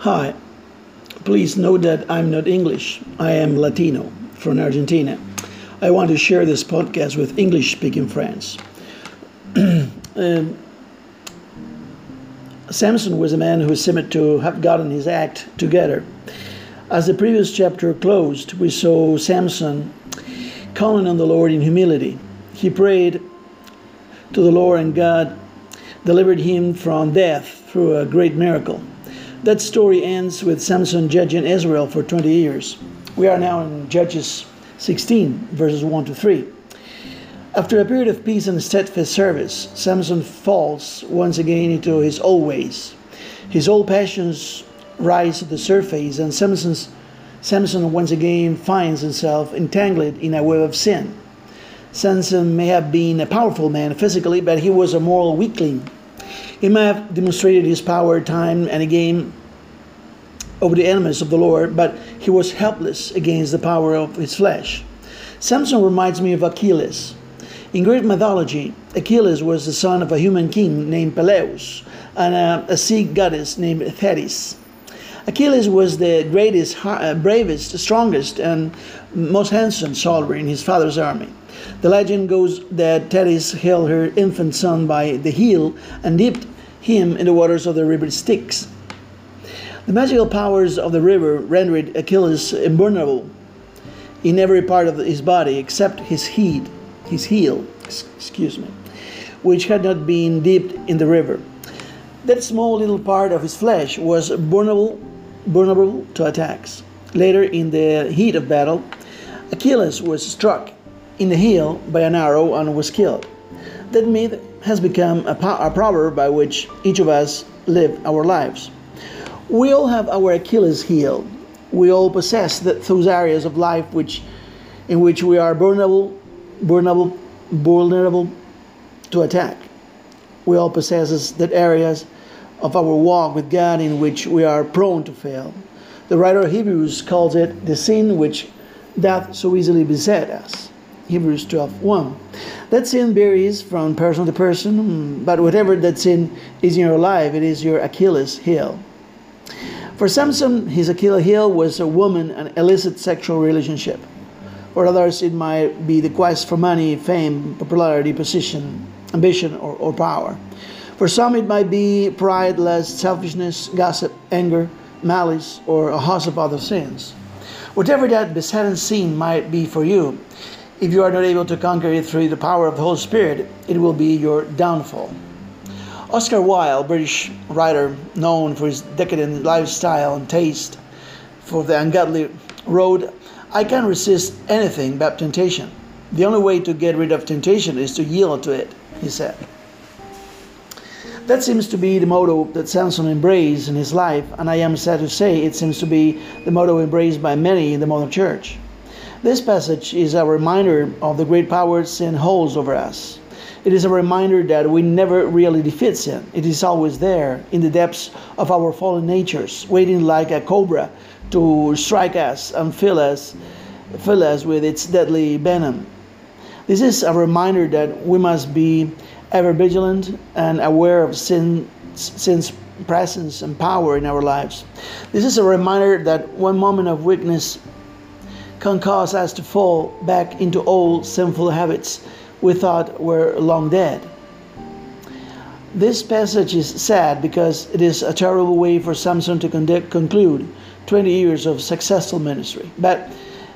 Hi, please note that I'm not English. I am Latino from Argentina. I want to share this podcast with English speaking friends. um, Samson was a man who seemed to have gotten his act together. As the previous chapter closed, we saw Samson calling on the Lord in humility. He prayed to the Lord, and God delivered him from death through a great miracle. That story ends with Samson judging Israel for 20 years. We are now in Judges 16, verses 1 to 3. After a period of peace and steadfast service, Samson falls once again into his old ways. His old passions rise to the surface, and Samson's, Samson once again finds himself entangled in a web of sin. Samson may have been a powerful man physically, but he was a moral weakling he may have demonstrated his power time and again over the enemies of the Lord, but he was helpless against the power of his flesh. Samson reminds me of Achilles. In Greek mythology, Achilles was the son of a human king named Peleus and a, a sea goddess named Thetis. Achilles was the greatest, uh, bravest, strongest, and most handsome soldier in his father's army. The legend goes that Thetis held her infant son by the heel and dipped him in the waters of the river Styx. The magical powers of the river rendered Achilles invulnerable in every part of his body except his head, his heel, excuse me, which had not been dipped in the river. That small little part of his flesh was vulnerable, vulnerable to attacks. Later, in the heat of battle, Achilles was struck in the heel by an arrow and was killed. That myth has become a, a proverb by which each of us live our lives. We all have our Achilles heel. We all possess that, those areas of life which, in which we are vulnerable, vulnerable, vulnerable to attack. We all possess that areas of our walk with God in which we are prone to fail. The writer of Hebrews calls it the sin which doth so easily beset us. Hebrews 12 1. That sin varies from person to person, hmm, but whatever that sin is in your life, it is your Achilles heel. For Samson, his Achilles heel was a woman, an illicit sexual relationship. For others, it might be the quest for money, fame, popularity, position, ambition, or, or power. For some, it might be pride, lust, selfishness, gossip, anger, malice, or a host of other sins. Whatever that besetting sin might be for you, if you are not able to conquer it through the power of the Holy Spirit, it will be your downfall. Oscar Wilde, British writer known for his decadent lifestyle and taste for the ungodly, wrote, I can resist anything but temptation. The only way to get rid of temptation is to yield to it, he said. That seems to be the motto that Samson embraced in his life, and I am sad to say it seems to be the motto embraced by many in the modern church. This passage is a reminder of the great power sin holds over us. It is a reminder that we never really defeat sin. It is always there in the depths of our fallen natures, waiting like a cobra to strike us and fill us, fill us with its deadly venom. This is a reminder that we must be ever vigilant and aware of sin, sin's presence and power in our lives. This is a reminder that one moment of weakness can cause us to fall back into old sinful habits we thought were long dead. This passage is sad because it is a terrible way for Samson to conclude 20 years of successful ministry. But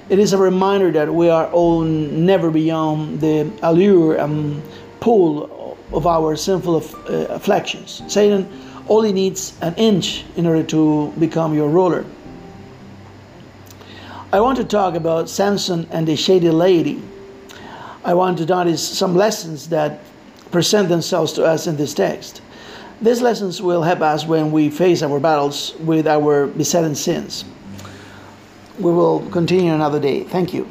it is a reminder that we are all never beyond the allure and pull of our sinful uh, afflictions. Satan only needs an inch in order to become your ruler. I want to talk about Samson and the shady lady. I want to notice some lessons that present themselves to us in this text. These lessons will help us when we face our battles with our besetting sins. We will continue another day. Thank you.